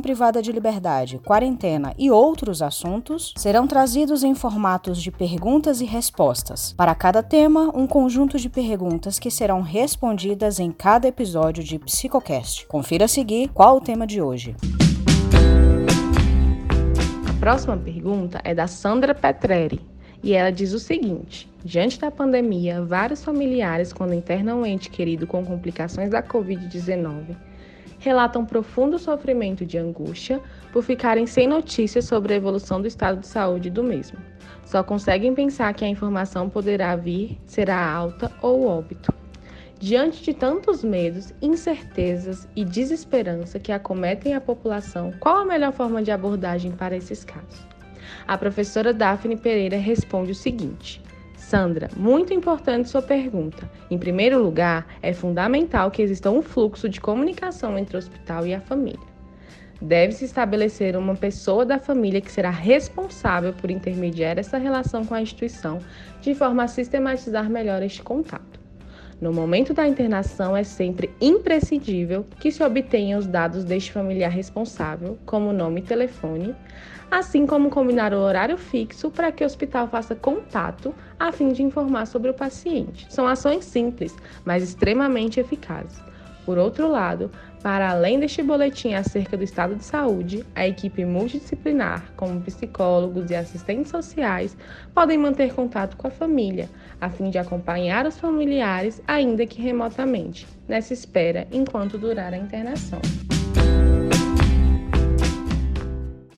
privada de liberdade, quarentena e outros assuntos serão trazidos em formatos de perguntas e respostas. Para cada tema, um conjunto de perguntas que serão respondidas em cada episódio de Psicocast. Confira a seguir qual o tema de hoje. A próxima pergunta é da Sandra Petreri e ela diz o seguinte: Diante da pandemia, vários familiares, quando internam um ente querido com complicações da Covid-19, relatam profundo sofrimento de angústia por ficarem sem notícias sobre a evolução do estado de saúde do mesmo. Só conseguem pensar que a informação poderá vir, será alta ou óbito. Diante de tantos medos, incertezas e desesperança que acometem a população, qual a melhor forma de abordagem para esses casos? A professora Daphne Pereira responde o seguinte: Sandra, muito importante sua pergunta. Em primeiro lugar, é fundamental que exista um fluxo de comunicação entre o hospital e a família. Deve-se estabelecer uma pessoa da família que será responsável por intermediar essa relação com a instituição, de forma a sistematizar melhor este contato. No momento da internação, é sempre imprescindível que se obtenham os dados deste familiar responsável, como nome e telefone, assim como combinar o horário fixo para que o hospital faça contato a fim de informar sobre o paciente. São ações simples, mas extremamente eficazes. Por outro lado, para além deste boletim acerca do estado de saúde, a equipe multidisciplinar, como psicólogos e assistentes sociais, podem manter contato com a família, a fim de acompanhar os familiares, ainda que remotamente, nessa espera enquanto durar a internação.